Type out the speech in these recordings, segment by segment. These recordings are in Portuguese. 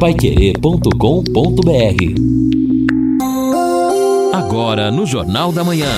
paiquerê.com.br Agora no Jornal da Manhã.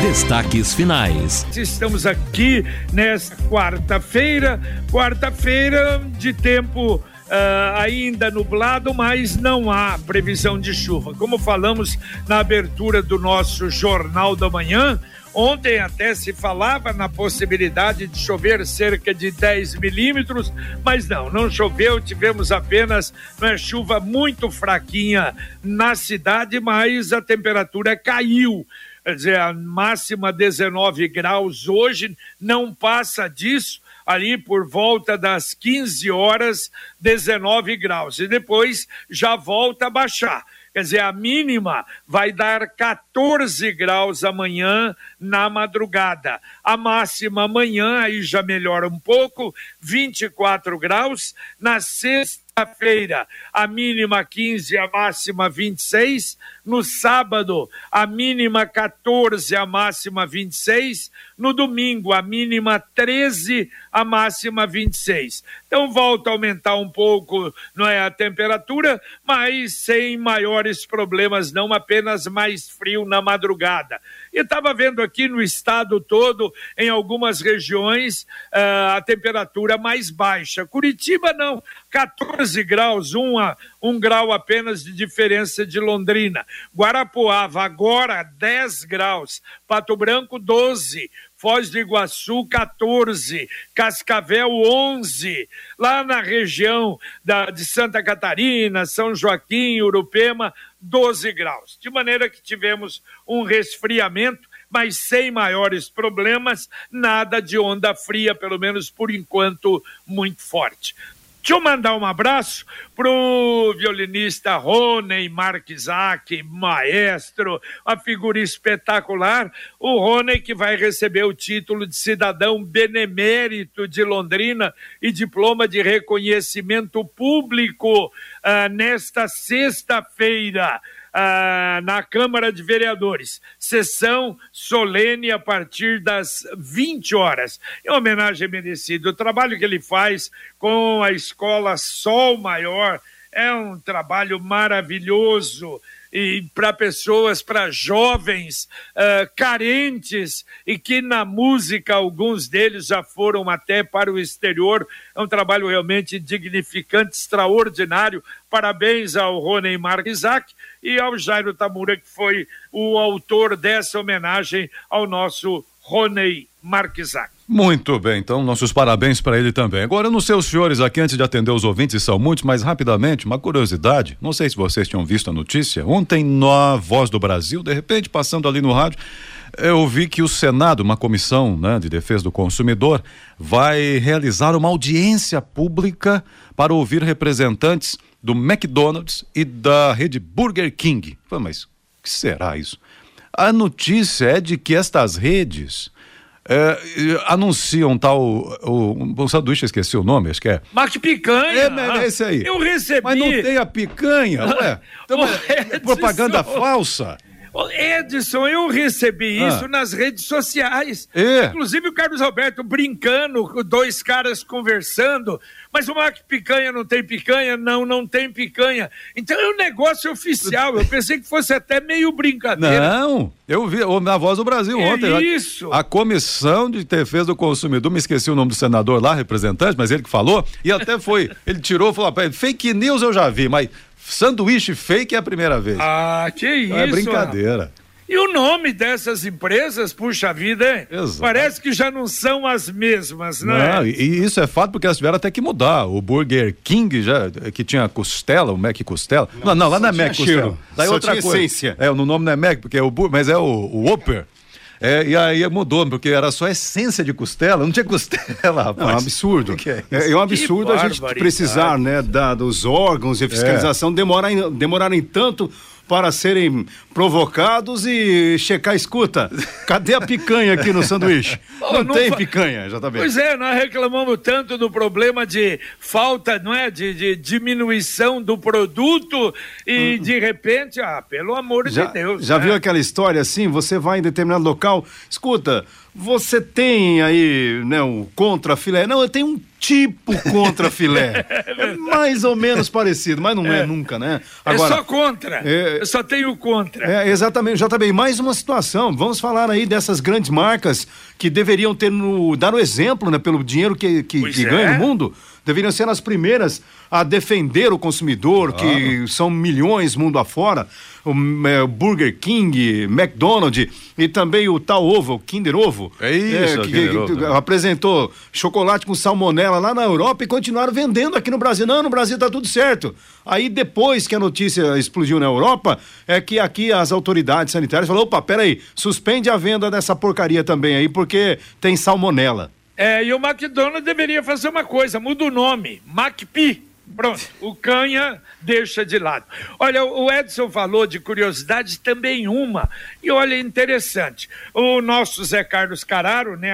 Destaques finais. Estamos aqui nesta quarta-feira, quarta-feira de tempo Uh, ainda nublado, mas não há previsão de chuva. Como falamos na abertura do nosso Jornal da Manhã, ontem até se falava na possibilidade de chover cerca de 10 milímetros, mas não, não choveu, tivemos apenas uma chuva muito fraquinha na cidade, mas a temperatura caiu quer dizer, a máxima 19 graus hoje, não passa disso, ali por volta das 15 horas, 19 graus, e depois já volta a baixar. Quer dizer, a mínima vai dar 14 graus amanhã na madrugada. A máxima amanhã aí já melhora um pouco, 24 graus. Na sexta-feira, a mínima 15, a máxima 26. No sábado, a mínima 14, a máxima 26. No domingo, a mínima 13, a máxima 26. Então volta a aumentar um pouco, não é a temperatura, mas sem maiores problemas, não apenas mais frio na madrugada. E estava vendo aqui no estado todo, em algumas regiões, uh, a temperatura mais baixa. Curitiba não, 14 graus, um, um grau apenas de diferença de Londrina. Guarapuava agora 10 graus, Pato Branco 12, Foz do Iguaçu 14, Cascavel 11, lá na região da, de Santa Catarina, São Joaquim, Urupema 12 graus. De maneira que tivemos um resfriamento mas sem maiores problemas, nada de onda fria, pelo menos por enquanto, muito forte. Deixa eu mandar um abraço pro violinista Rony Marquisaki, maestro, uma figura espetacular. O Rony que vai receber o título de cidadão benemérito de Londrina e diploma de reconhecimento público uh, nesta sexta-feira ah, na Câmara de Vereadores. Sessão solene a partir das 20 horas. Em homenagem merecida. O trabalho que ele faz com a escola Sol Maior é um trabalho maravilhoso e para pessoas, para jovens uh, carentes e que na música alguns deles já foram até para o exterior. É um trabalho realmente dignificante, extraordinário. Parabéns ao Rony Marquisaki e ao Jairo Tamura, que foi o autor dessa homenagem ao nosso Rony Marquisaki. Muito bem, então nossos parabéns para ele também. Agora, nos seus senhores, aqui antes de atender os ouvintes, são muitos, mas rapidamente, uma curiosidade, não sei se vocês tinham visto a notícia, ontem na Voz do Brasil, de repente, passando ali no rádio, eu vi que o Senado, uma comissão né, de defesa do consumidor, vai realizar uma audiência pública para ouvir representantes do McDonald's e da rede Burger King. Mas o que será isso? A notícia é de que estas redes é, anunciam tal. O, o sanduíche, esqueci o nome, acho que é. Mac Picanha! É, é esse aí. Eu recebi. Mas não tem a picanha, ué. Então, é propaganda falsa. Edson, eu recebi ah. isso nas redes sociais. É. Inclusive o Carlos Alberto brincando, dois caras conversando. Mas o Mac Picanha não tem picanha? Não, não tem picanha. Então é um negócio oficial. Eu pensei que fosse até meio brincadeira. Não, eu vi na Voz do Brasil é ontem. Isso. A, a Comissão de Defesa do Consumidor, me esqueci o nome do senador lá, representante, mas ele que falou, e até foi. ele tirou e falou: fake news eu já vi, mas Sanduíche fake é a primeira vez. Ah, que isso. é brincadeira. E o nome dessas empresas, puxa vida, hein? Exato. Parece que já não são as mesmas, não, é? não é? E isso é fato porque elas tiveram até que mudar. O Burger King, já, que tinha costela, o Mac Costela. Não, não, não lá não é Mac Costela. Daí só outra coisa. Essência. É, no nome não é Mac, porque é o mas é o, o Whopper. É, e aí mudou, porque era só essência de costela, não tinha costela, rapaz. Não, é um absurdo. Que é, é, é, um absurdo a gente precisar, né, da, dos órgãos de fiscalização é. demorarem, demorarem tanto para serem provocados e checar, escuta, cadê a picanha aqui no sanduíche? não, não, tem fa... picanha, já tá bem. Pois é, nós reclamamos tanto do problema de falta, não é, de, de diminuição do produto e hum. de repente, ah, pelo amor já, de Deus. Já né? viu aquela história assim, você vai em determinado local, escuta, você tem aí, né, o contra filé. Não, eu tenho um tipo contra filé. É mais ou menos parecido, mas não é, é nunca, né? É Agora, é só contra. É, eu só tenho contra. É, exatamente. Já também mais uma situação. Vamos falar aí dessas grandes marcas que deveriam ter no, dar o exemplo, né, pelo dinheiro que, que, que ganha no é. mundo deveriam ser as primeiras a defender o consumidor, claro. que são milhões mundo afora. O é, Burger King, McDonald's e também o tal ovo, o Kinder Ovo. É isso, é, que, que, que, que, apresentou chocolate com salmonela lá na Europa e continuaram vendendo aqui no Brasil. Não, no Brasil tá tudo certo. Aí depois que a notícia explodiu na Europa, é que aqui as autoridades sanitárias falaram, opa, peraí, suspende a venda dessa porcaria também aí, porque tem salmonela. É, e o McDonald's deveria fazer uma coisa, muda o nome, MacPi. Pronto, o canha deixa de lado. Olha, o Edson falou de curiosidade também uma, e olha, interessante. O nosso Zé Carlos Cararo, né,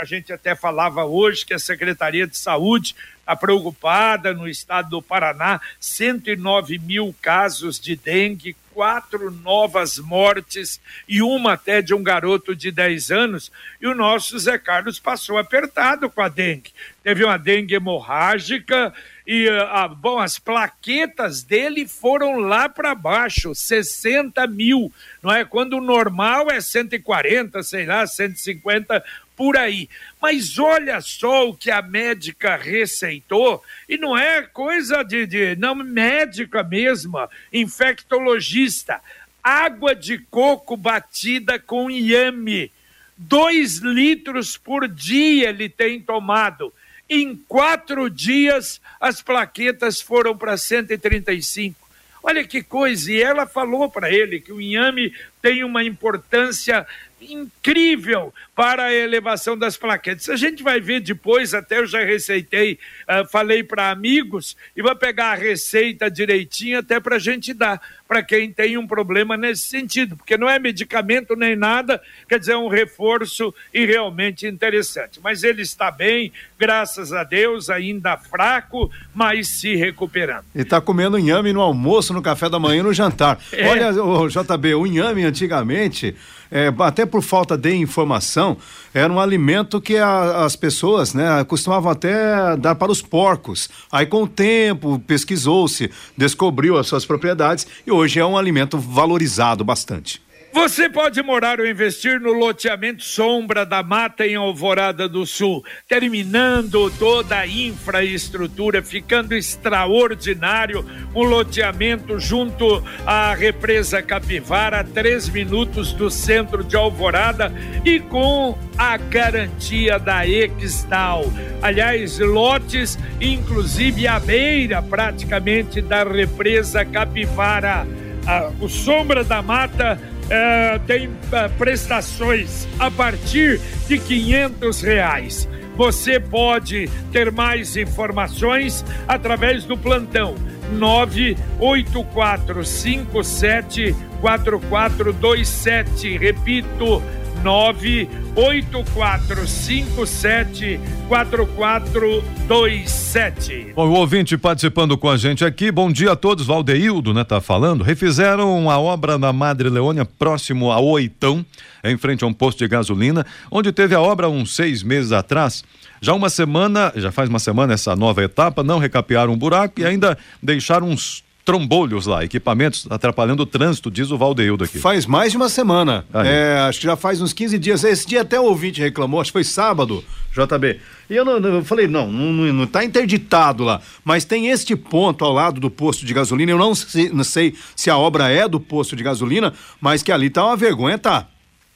a gente até falava hoje que a Secretaria de Saúde está preocupada no estado do Paraná, 109 mil casos de dengue, quatro novas mortes e uma até de um garoto de 10 anos. E o nosso Zé Carlos passou apertado com a dengue. Teve uma dengue hemorrágica e ah, ah bom, as plaquetas dele foram lá para baixo, 60 mil, não é? Quando o normal é 140, sei lá, 150 por aí. Mas olha só o que a médica receitou, e não é coisa de, de não médica mesma, infectologista. Água de coco batida com iame. Dois litros por dia ele tem tomado. Em quatro dias, as plaquetas foram para 135. Olha que coisa! E ela falou para ele que o inhame tem uma importância incrível para a elevação das plaquetas. A gente vai ver depois, até eu já receitei, uh, falei para amigos, e vou pegar a receita direitinho até para a gente dar para quem tem um problema nesse sentido, porque não é medicamento nem nada, quer dizer, é um reforço e realmente interessante. Mas ele está bem, graças a Deus, ainda fraco, mas se recuperando. E está comendo inhame no almoço, no café da manhã e no jantar. É. Olha, o JB, o inhame antigamente é, até por falta de informação, era um alimento que a, as pessoas né, costumavam até dar para os porcos. Aí, com o tempo, pesquisou-se, descobriu as suas propriedades e hoje é um alimento valorizado bastante. Você pode morar ou investir no loteamento Sombra da Mata em Alvorada do Sul, terminando toda a infraestrutura, ficando extraordinário. Um loteamento junto à represa Capivara, a três minutos do centro de Alvorada e com a garantia da Exdal. Aliás, lotes, inclusive à beira praticamente da represa Capivara. Ah, o Sombra da Mata é, tem é, prestações a partir de quinhentos reais. Você pode ter mais informações através do plantão 98457 4427. Repito, 984574427. Bom, o ouvinte participando com a gente aqui, bom dia a todos, Valdeildo, né, tá falando, refizeram a obra na Madre Leônia próximo a Oitão, em frente a um posto de gasolina, onde teve a obra uns seis meses atrás. Já uma semana, já faz uma semana essa nova etapa, não recapearam um buraco e ainda deixaram uns trombolhos lá, equipamentos atrapalhando o trânsito, diz o Valdeildo aqui. Faz mais de uma semana. É, acho que já faz uns 15 dias. Esse dia até o ouvinte reclamou, acho que foi sábado, JB. E eu, não, eu falei, não, não, não tá interditado lá. Mas tem este ponto ao lado do posto de gasolina. Eu não sei, não sei se a obra é do posto de gasolina, mas que ali tá uma vergonha, tá?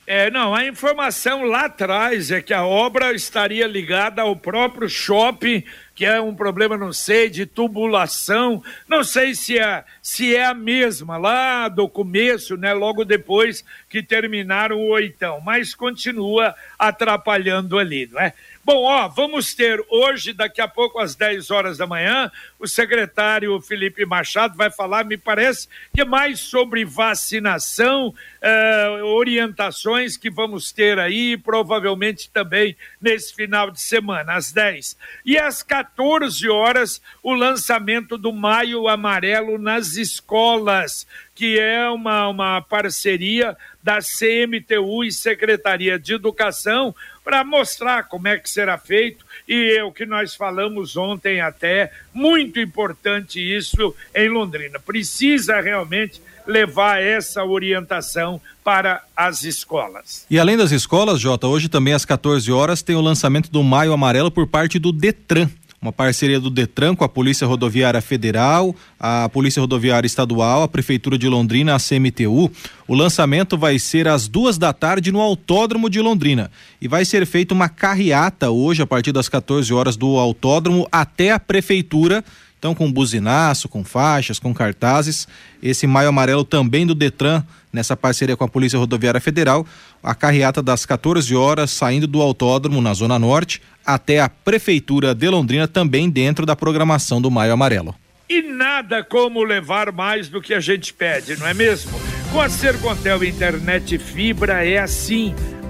É, não, a informação lá atrás é que a obra estaria ligada ao próprio shopping que é um problema, não sei, de tubulação, não sei se é, se é a mesma lá do começo, né, logo depois que terminaram o oitão, mas continua atrapalhando ali, não é? Bom, ó, vamos ter hoje, daqui a pouco, às 10 horas da manhã, o secretário Felipe Machado vai falar, me parece, que mais sobre vacinação, eh, orientações que vamos ter aí, provavelmente também nesse final de semana, às 10. E às 14 horas, o lançamento do Maio Amarelo nas escolas, que é uma, uma parceria da CMTU e Secretaria de Educação para mostrar como é que será feito e é o que nós falamos ontem até, muito importante isso em Londrina. Precisa realmente levar essa orientação para as escolas. E além das escolas, Jota, hoje também às 14 horas tem o lançamento do Maio Amarelo por parte do Detran uma parceria do Detran com a Polícia Rodoviária Federal, a Polícia Rodoviária Estadual, a Prefeitura de Londrina, a CMTU. O lançamento vai ser às duas da tarde no Autódromo de Londrina. E vai ser feita uma carreata hoje, a partir das 14 horas, do autódromo até a Prefeitura. Então, com buzinaço, com faixas, com cartazes. Esse Maio Amarelo também do Detran, nessa parceria com a Polícia Rodoviária Federal. A carreata das 14 horas, saindo do autódromo na Zona Norte até a Prefeitura de Londrina, também dentro da programação do Maio Amarelo. E nada como levar mais do que a gente pede, não é mesmo? Com a Sercontel Internet Fibra é assim.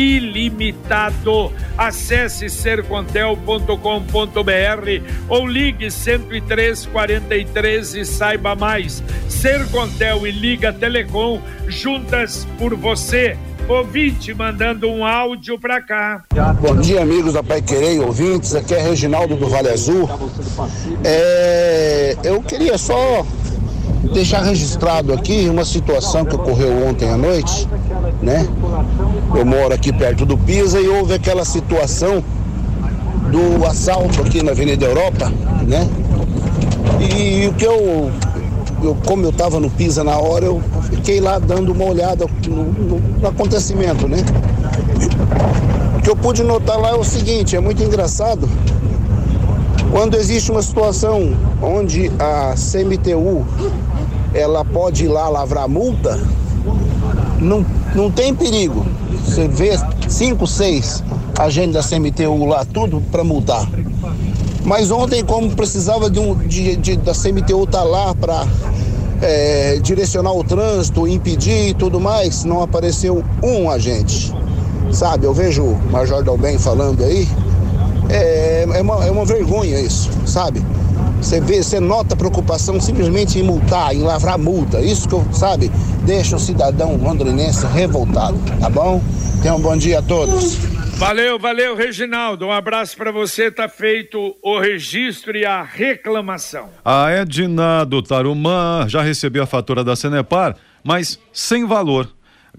ilimitado. Acesse sercontel.com.br ou ligue 10343 e saiba mais. Sercontel e Liga Telecom juntas por você ouvinte mandando um áudio para cá. Bom dia, amigos da Pai Querer ouvintes. Aqui é Reginaldo do Vale Azul. É, eu queria só deixar registrado aqui uma situação que ocorreu ontem à noite, né? Eu moro aqui perto do Pisa e houve aquela situação do assalto aqui na Avenida Europa, né? E o que eu eu, como eu estava no Pisa na hora, eu fiquei lá dando uma olhada no, no, no, acontecimento, né? O que eu pude notar lá é o seguinte, é muito engraçado. Quando existe uma situação onde a CMTU ela pode ir lá lavrar multa, não, não tem perigo. Você vê cinco, seis agentes da CMTU lá, tudo para multar. Mas ontem, como precisava de um, de, de da CMTU estar tá lá para é, direcionar o trânsito, impedir e tudo mais, não apareceu um agente. Sabe, eu vejo o Major Dalben falando aí, é, é, uma, é uma vergonha isso, sabe? Você vê, você nota preocupação simplesmente em multar, em lavrar multa. Isso que eu, sabe, deixa o cidadão londrinense revoltado, tá bom? Tenham um bom dia a todos. Valeu, valeu, Reginaldo. Um abraço para você. Tá feito o registro e a reclamação. A Edna do Tarumã já recebeu a fatura da Senepar, mas sem valor.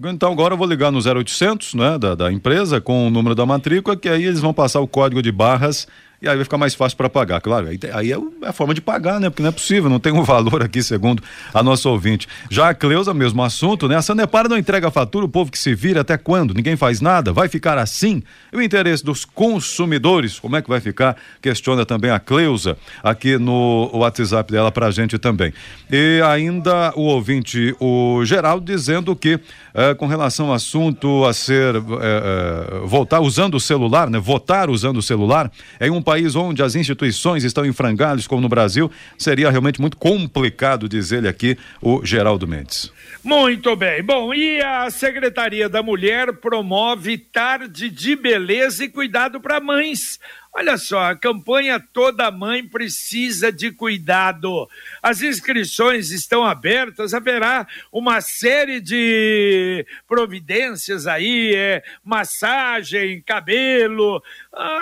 Então agora eu vou ligar no 0800, né, da, da empresa com o número da matrícula, que aí eles vão passar o código de barras e aí vai ficar mais fácil para pagar. Claro, aí, aí é, é a forma de pagar, né? Porque não é possível, não tem um valor aqui, segundo a nossa ouvinte. Já a Cleusa, mesmo assunto, né? A Sanepar não entrega a fatura, o povo que se vira até quando? Ninguém faz nada? Vai ficar assim? E o interesse dos consumidores, como é que vai ficar? Questiona também a Cleusa aqui no WhatsApp dela pra gente também. E ainda o ouvinte, o Geraldo, dizendo que eh, com relação ao assunto a ser eh, eh, voltar usando o celular, né? Votar usando o celular, é um país onde as instituições estão em frangalhos, como no Brasil, seria realmente muito complicado, diz ele aqui, o Geraldo Mendes. Muito bem. Bom, e a Secretaria da Mulher promove tarde de beleza e cuidado para mães. Olha só, a campanha Toda Mãe Precisa de Cuidado. As inscrições estão abertas, haverá uma série de providências aí, é, massagem, cabelo,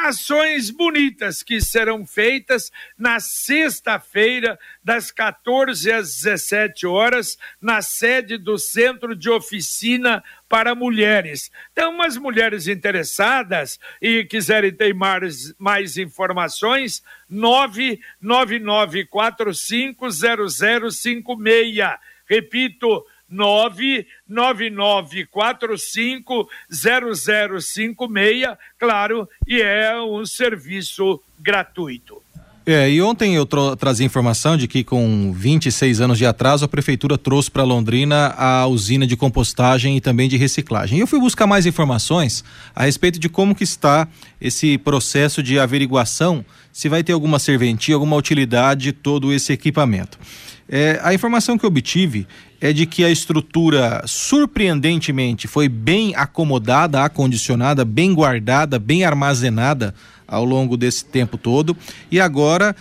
ações bonitas que serão feitas na sexta-feira, das 14 às 17 horas, na sede do Centro de Oficina para mulheres. Então, as mulheres interessadas e quiserem ter mais, mais informações, 999450056. Repito, 999450056, claro, e é um serviço gratuito. É, e ontem eu trazia informação de que com 26 anos de atraso a prefeitura trouxe para Londrina a usina de compostagem e também de reciclagem. Eu fui buscar mais informações a respeito de como que está esse processo de averiguação, se vai ter alguma serventia, alguma utilidade de todo esse equipamento. É, a informação que obtive é de que a estrutura, surpreendentemente, foi bem acomodada, acondicionada, bem guardada, bem armazenada ao longo desse tempo todo e agora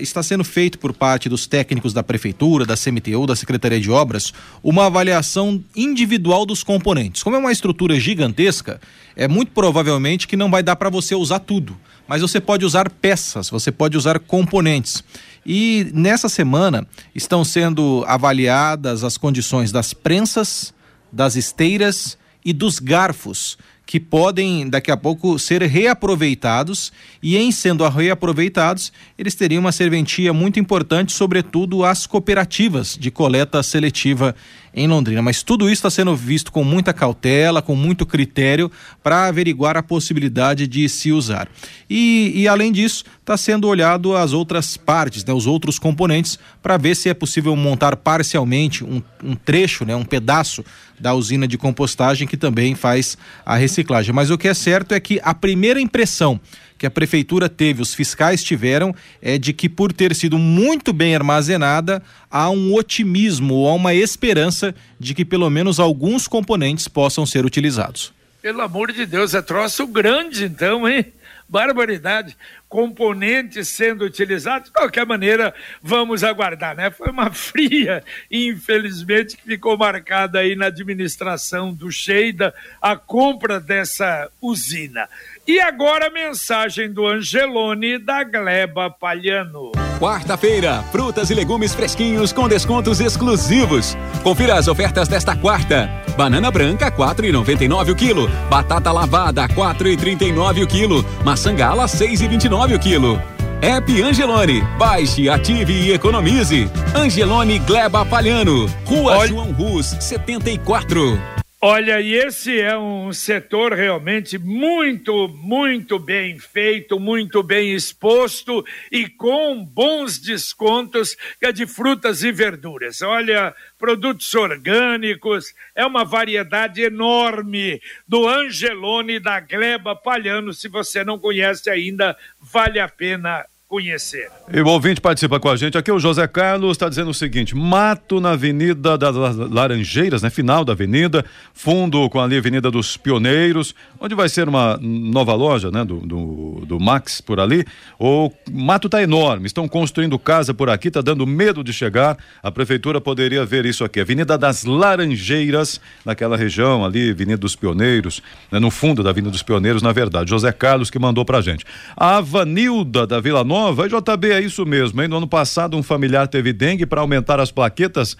está sendo feito por parte dos técnicos da prefeitura, da CMTU, da Secretaria de Obras, uma avaliação individual dos componentes. Como é uma estrutura gigantesca, é muito provavelmente que não vai dar para você usar tudo, mas você pode usar peças, você pode usar componentes. E nessa semana estão sendo avaliadas as condições das prensas, das esteiras e dos garfos que podem daqui a pouco ser reaproveitados e em sendo reaproveitados, eles teriam uma serventia muito importante, sobretudo às cooperativas de coleta seletiva em Londrina. Mas tudo isso está sendo visto com muita cautela, com muito critério para averiguar a possibilidade de se usar. E, e além disso, está sendo olhado as outras partes, né, os outros componentes, para ver se é possível montar parcialmente um, um trecho, né, um pedaço da usina de compostagem que também faz a reciclagem. Mas o que é certo é que a primeira impressão que a prefeitura teve, os fiscais tiveram, é de que por ter sido muito bem armazenada, há um otimismo ou há uma esperança de que pelo menos alguns componentes possam ser utilizados. Pelo amor de Deus, é troço grande então, hein? Barbaridade. Componentes sendo utilizados, de qualquer maneira, vamos aguardar, né? Foi uma fria, infelizmente, que ficou marcada aí na administração do Sheida a compra dessa usina. E agora a mensagem do Angelone da Gleba Palhano. Quarta-feira, frutas e legumes fresquinhos com descontos exclusivos. Confira as ofertas desta quarta. Banana branca 4,99 o quilo, batata lavada 4,39 o quilo, maçã gala 6,29 o quilo. App Angelone. Baixe, ative e economize. Angelone Gleba Palhano. Rua Olha... João Rus, 74. Olha, e esse é um setor realmente muito, muito bem feito, muito bem exposto e com bons descontos que é de frutas e verduras. Olha, produtos orgânicos, é uma variedade enorme do Angelone da Gleba Palhano. Se você não conhece ainda, vale a pena conhecer. E o ouvinte participa com a gente aqui, o José Carlos está dizendo o seguinte: mato na Avenida das Laranjeiras, né? Final da avenida, fundo com ali Avenida dos Pioneiros, onde vai ser uma nova loja, né? Do, do, do Max por ali. O mato está enorme, estão construindo casa por aqui, está dando medo de chegar. A prefeitura poderia ver isso aqui, Avenida das Laranjeiras, naquela região ali, Avenida dos Pioneiros, né? no fundo da Avenida dos Pioneiros, na verdade. José Carlos que mandou pra gente. A Avanilda da Vila Nova Nova, JB, é isso mesmo, hein? No ano passado, um familiar teve dengue para aumentar as plaquetas,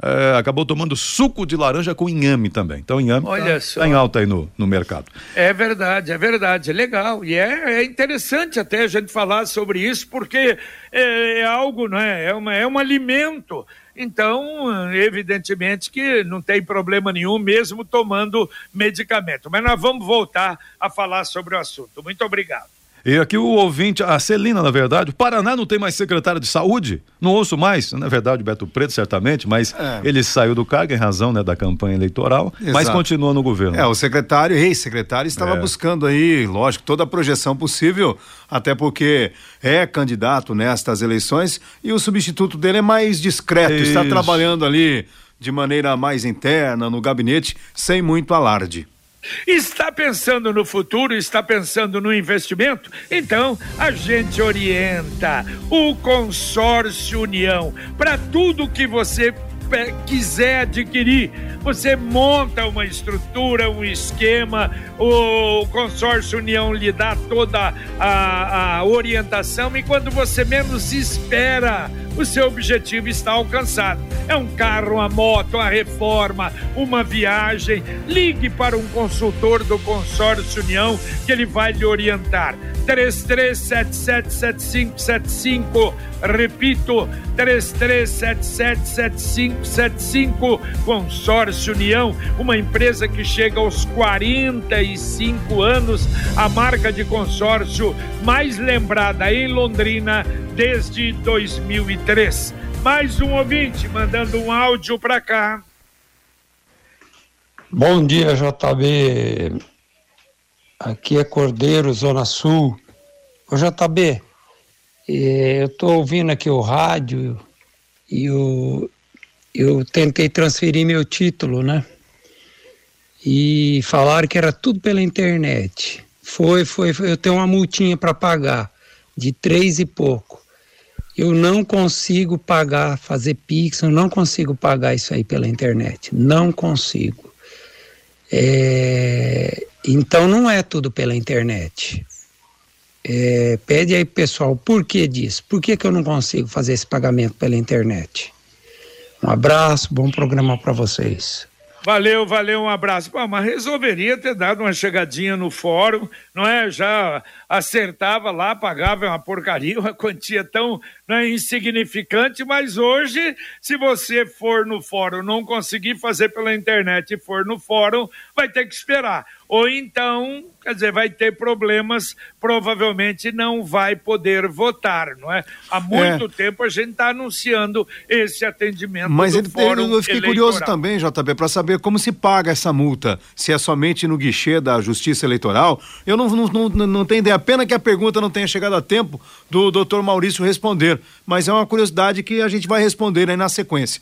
eh, acabou tomando suco de laranja com inhame também. Então, inhame Olha tá, tá em alta aí no, no mercado. É verdade, é verdade, é legal. E é, é interessante até a gente falar sobre isso, porque é, é algo, não é? É, uma, é um alimento. Então, evidentemente que não tem problema nenhum, mesmo tomando medicamento. Mas nós vamos voltar a falar sobre o assunto. Muito obrigado. E aqui o ouvinte, a Celina, na verdade, o Paraná não tem mais secretário de saúde? Não ouço mais, na verdade, o Beto Preto, certamente, mas é. ele saiu do cargo em razão né, da campanha eleitoral, Exato. mas continua no governo. É, o secretário, ex-secretário, estava é. buscando aí, lógico, toda a projeção possível, até porque é candidato nestas eleições e o substituto dele é mais discreto, Isso. está trabalhando ali de maneira mais interna, no gabinete, sem muito alarde. Está pensando no futuro? Está pensando no investimento? Então a gente orienta o Consórcio União para tudo que você quiser adquirir, você monta uma estrutura, um esquema, o consórcio União lhe dá toda a, a orientação e quando você menos espera, o seu objetivo está alcançado. É um carro, uma moto, uma reforma, uma viagem. Ligue para um consultor do consórcio União que ele vai lhe orientar. 33777575. Repito, 33777575. Consórcio União, uma empresa que chega aos 45 anos, a marca de consórcio mais lembrada em Londrina desde 2003. Mais um ouvinte mandando um áudio para cá. Bom dia, JB. Aqui é Cordeiro, Zona Sul. Ô, JB, eh, eu estou ouvindo aqui o rádio e eu, eu tentei transferir meu título, né? E falaram que era tudo pela internet. Foi, foi, foi eu tenho uma multinha para pagar de três e pouco. Eu não consigo pagar, fazer Pix, eu não consigo pagar isso aí pela internet. Não consigo. É, então não é tudo pela internet. É, pede aí pessoal, por que disso? Por que, que eu não consigo fazer esse pagamento pela internet? Um abraço, bom programa para vocês. Valeu, valeu, um abraço. Pô, mas resolveria ter dado uma chegadinha no fórum, não é? Já acertava lá, pagava uma porcaria, uma quantia tão né, insignificante, mas hoje, se você for no fórum, não conseguir fazer pela internet e for no fórum, vai ter que esperar. Ou então, quer dizer, vai ter problemas, provavelmente não vai poder votar, não é? Há muito é. tempo a gente está anunciando esse atendimento Mas do fórum eu fiquei eleitoral. curioso também, JB, para saber como se paga essa multa. Se é somente no guichê da Justiça Eleitoral. Eu não, não, não, não tenho ideia. Pena que a pergunta não tenha chegado a tempo do doutor Maurício responder. Mas é uma curiosidade que a gente vai responder aí na sequência.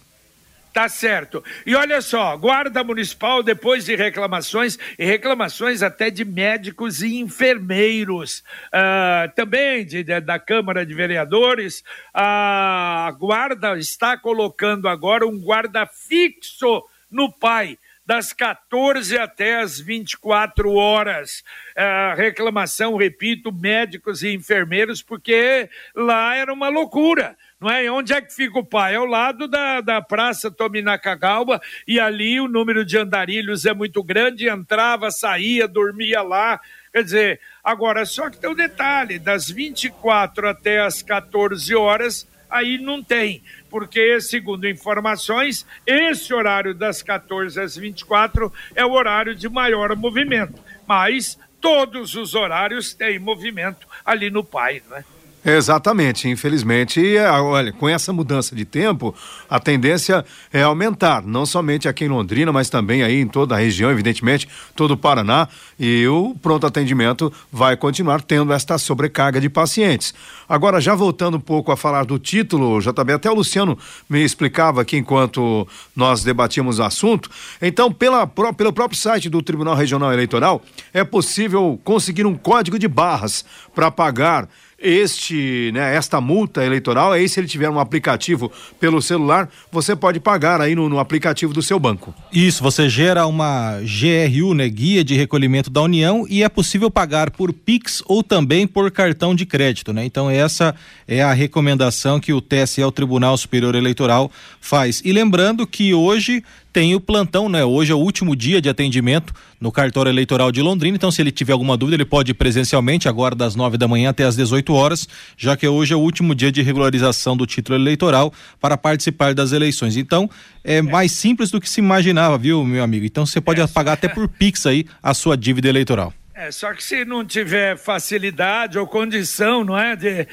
Tá certo. E olha só, Guarda Municipal, depois de reclamações, e reclamações até de médicos e enfermeiros, uh, também de, de, da Câmara de Vereadores, a Guarda está colocando agora um guarda fixo no PAI das 14 até as 24 horas. Uh, reclamação, repito, médicos e enfermeiros, porque lá era uma loucura não é? Onde é que fica o pai? Ao lado da, da Praça Tominacagalba, e ali o número de andarilhos é muito grande, entrava, saía, dormia lá. Quer dizer, agora, só que tem um detalhe: das 24 até as 14 horas, aí não tem, porque, segundo informações, esse horário das 14 às 24 é o horário de maior movimento. Mas todos os horários têm movimento ali no pai, não é? Exatamente, infelizmente, é, olha, com essa mudança de tempo, a tendência é aumentar, não somente aqui em Londrina, mas também aí em toda a região, evidentemente, todo o Paraná, e o pronto atendimento vai continuar tendo esta sobrecarga de pacientes. Agora, já voltando um pouco a falar do título, JB, até o Luciano me explicava aqui enquanto nós debatíamos o assunto, então, pela, pelo próprio site do Tribunal Regional Eleitoral, é possível conseguir um código de barras para pagar este, né, esta multa eleitoral, aí se ele tiver um aplicativo pelo celular, você pode pagar aí no, no, aplicativo do seu banco. Isso, você gera uma GRU, né, Guia de Recolhimento da União, e é possível pagar por Pix ou também por cartão de crédito, né? Então essa é a recomendação que o TSE, o Tribunal Superior Eleitoral, faz. E lembrando que hoje tem o plantão, né? Hoje é o último dia de atendimento no cartório eleitoral de Londrina. Então, se ele tiver alguma dúvida, ele pode ir presencialmente, agora das 9 da manhã até as 18 horas, já que hoje é o último dia de regularização do título eleitoral para participar das eleições. Então, é, é. mais simples do que se imaginava, viu, meu amigo? Então, você pode é. pagar até por Pix aí a sua dívida eleitoral. É, só que se não tiver facilidade ou condição, não é? De, uh,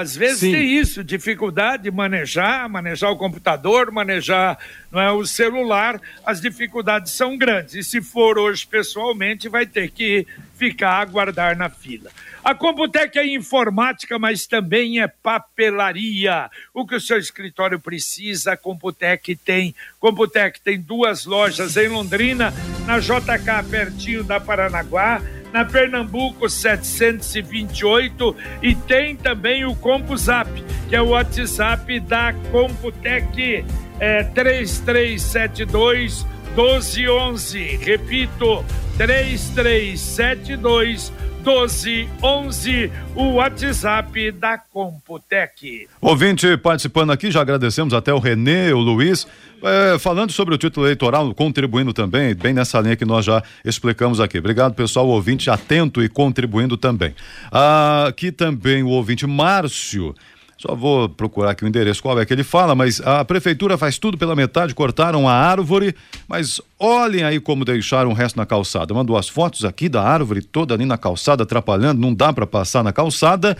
às vezes Sim. tem isso, dificuldade de manejar, manejar o computador, manejar não é, o celular, as dificuldades são grandes. E se for hoje pessoalmente, vai ter que ficar a aguardar na fila. A Computec é informática, mas também é papelaria. O que o seu escritório precisa, a Computec tem. Computec tem duas lojas em Londrina, na JK, pertinho da Paranaguá, na Pernambuco 728 e tem também o CompuZap, que é o WhatsApp da Computec é 3372 1211. Repito, 3372 1211, o WhatsApp da Computec. Ouvinte participando aqui, já agradecemos até o Renê, o Luiz. É, falando sobre o título eleitoral, contribuindo também, bem nessa linha que nós já explicamos aqui. Obrigado, pessoal, ouvinte atento e contribuindo também. Ah, aqui também o ouvinte Márcio só vou procurar aqui o endereço, qual é que ele fala, mas a prefeitura faz tudo pela metade, cortaram a árvore, mas olhem aí como deixaram o resto na calçada. Mandou as fotos aqui da árvore toda ali na calçada, atrapalhando, não dá para passar na calçada.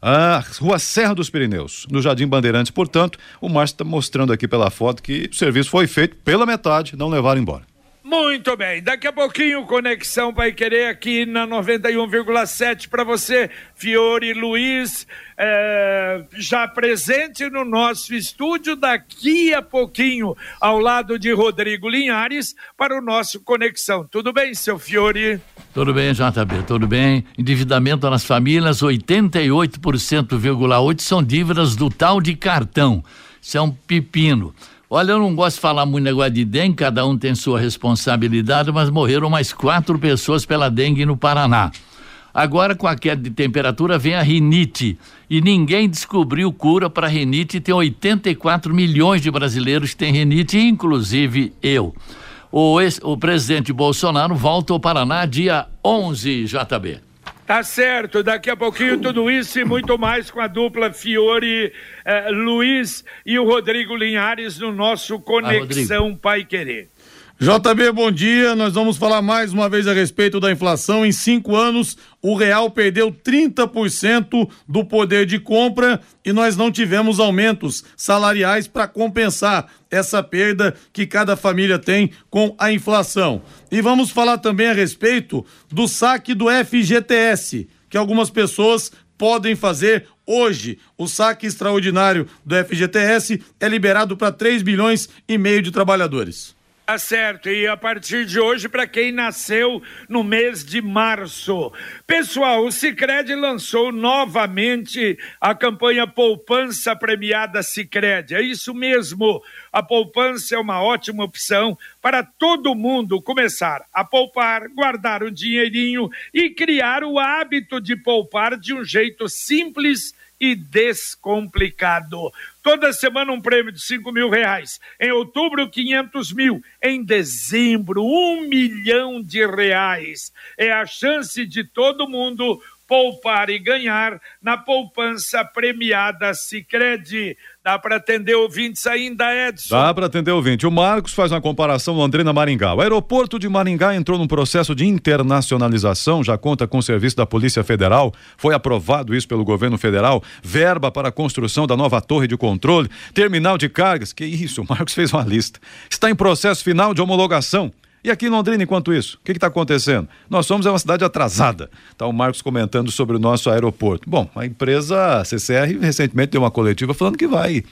A Rua Serra dos Pirineus, no Jardim Bandeirantes, portanto, o Márcio está mostrando aqui pela foto que o serviço foi feito pela metade, não levaram embora. Muito bem, daqui a pouquinho Conexão vai querer aqui na 91,7 para você, Fiore Luiz, é, já presente no nosso estúdio daqui a pouquinho, ao lado de Rodrigo Linhares, para o nosso Conexão. Tudo bem, seu Fiore? Tudo bem, JB, tudo bem. Endividamento nas famílias, 88,8% são dívidas do tal de cartão. Isso é um pepino. Olha, eu não gosto de falar muito negócio de dengue, cada um tem sua responsabilidade, mas morreram mais quatro pessoas pela dengue no Paraná. Agora, com a queda de temperatura, vem a rinite. E ninguém descobriu cura para rinite. Tem 84 milhões de brasileiros que têm rinite, inclusive eu. O, ex, o presidente Bolsonaro volta ao Paraná dia 11, JB. Tá certo, daqui a pouquinho tudo isso e muito mais com a dupla Fiore eh, Luiz e o Rodrigo Linhares no nosso Conexão ah, Pai Querer. JB, bom dia. Nós vamos falar mais uma vez a respeito da inflação. Em cinco anos, o real perdeu 30% do poder de compra e nós não tivemos aumentos salariais para compensar essa perda que cada família tem com a inflação. E vamos falar também a respeito do saque do FGTS, que algumas pessoas podem fazer hoje. O saque extraordinário do FGTS é liberado para 3 bilhões e meio de trabalhadores. Tá certo, e a partir de hoje, para quem nasceu no mês de março. Pessoal, o Cicred lançou novamente a campanha Poupança Premiada Cicred. É isso mesmo. A poupança é uma ótima opção para todo mundo começar a poupar, guardar um dinheirinho e criar o hábito de poupar de um jeito simples e descomplicado. Toda semana um prêmio de 5 mil reais. Em outubro, 500 mil. Em dezembro, um milhão de reais. É a chance de todo mundo poupar e ganhar na poupança premiada Sicredi. Dá para atender ouvintes ainda, Edson? Dá para atender ouvinte. O Marcos faz uma comparação Londrina-Maringá. O aeroporto de Maringá entrou num processo de internacionalização, já conta com o serviço da Polícia Federal. Foi aprovado isso pelo governo federal. Verba para a construção da nova torre de controle, terminal de cargas. Que isso, o Marcos fez uma lista. Está em processo final de homologação. E aqui em Londrina, enquanto isso, o que está acontecendo? Nós somos uma cidade atrasada. Está o Marcos comentando sobre o nosso aeroporto. Bom, a empresa CCR recentemente deu uma coletiva falando que vai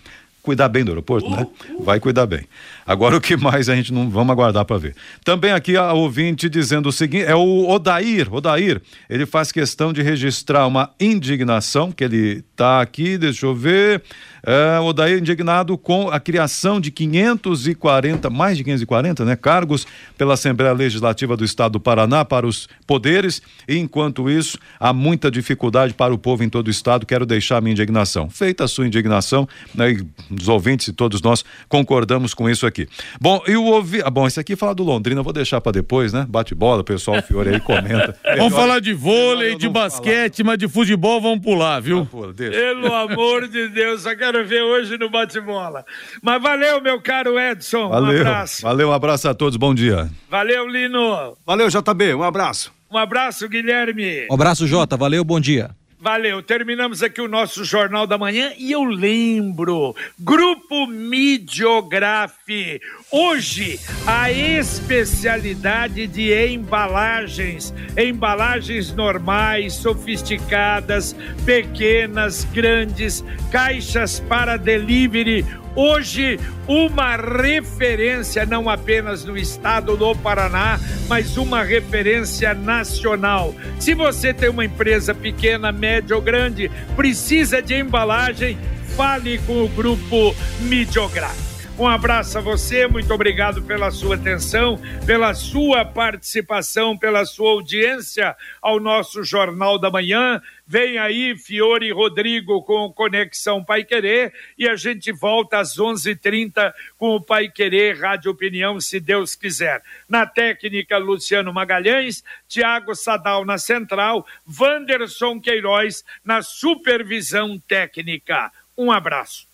cuidar bem do aeroporto, né? Vai cuidar bem. Agora o que mais a gente não vamos aguardar para ver. Também aqui a ouvinte dizendo o seguinte, é o Odair, Odair, ele faz questão de registrar uma indignação que ele está aqui, deixa eu ver, é, o Odair indignado com a criação de 540, mais de 540, né, cargos pela Assembleia Legislativa do Estado do Paraná para os poderes, e enquanto isso, há muita dificuldade para o povo em todo o estado. Quero deixar a minha indignação. Feita a sua indignação, né, os ouvintes e todos nós concordamos com isso aqui. Bom, e o ouvi... ah, bom, esse aqui fala do Londrina, vou deixar para depois, né? Bate bola, o pessoal Fiore aí comenta. vamos falar de vôlei, de basquete, falar. mas de futebol vamos pular, viu? Ah, pula, Pelo amor de Deus, só quero ver hoje no bate-bola. Mas valeu, meu caro Edson. Valeu, um abraço. Valeu, um abraço a todos, bom dia. Valeu, Lino. Valeu, JB, um abraço. Um abraço, Guilherme. Um abraço, Jota. Valeu, bom dia. Valeu, terminamos aqui o nosso Jornal da Manhã e eu lembro, Grupo Midiografe, hoje a especialidade de embalagens, embalagens normais, sofisticadas, pequenas, grandes, caixas para delivery, Hoje, uma referência não apenas no estado do Paraná, mas uma referência nacional. Se você tem uma empresa pequena, média ou grande, precisa de embalagem, fale com o grupo Midiográfico. Um abraço a você, muito obrigado pela sua atenção, pela sua participação, pela sua audiência ao nosso Jornal da Manhã. Vem aí Fiore e Rodrigo com Conexão Pai Querer e a gente volta às 11:30 com o Pai Querer Rádio Opinião, se Deus quiser. Na técnica Luciano Magalhães, Tiago Sadal na central, Wanderson Queiroz na supervisão técnica. Um abraço.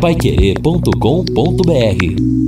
Paiquerê.com.br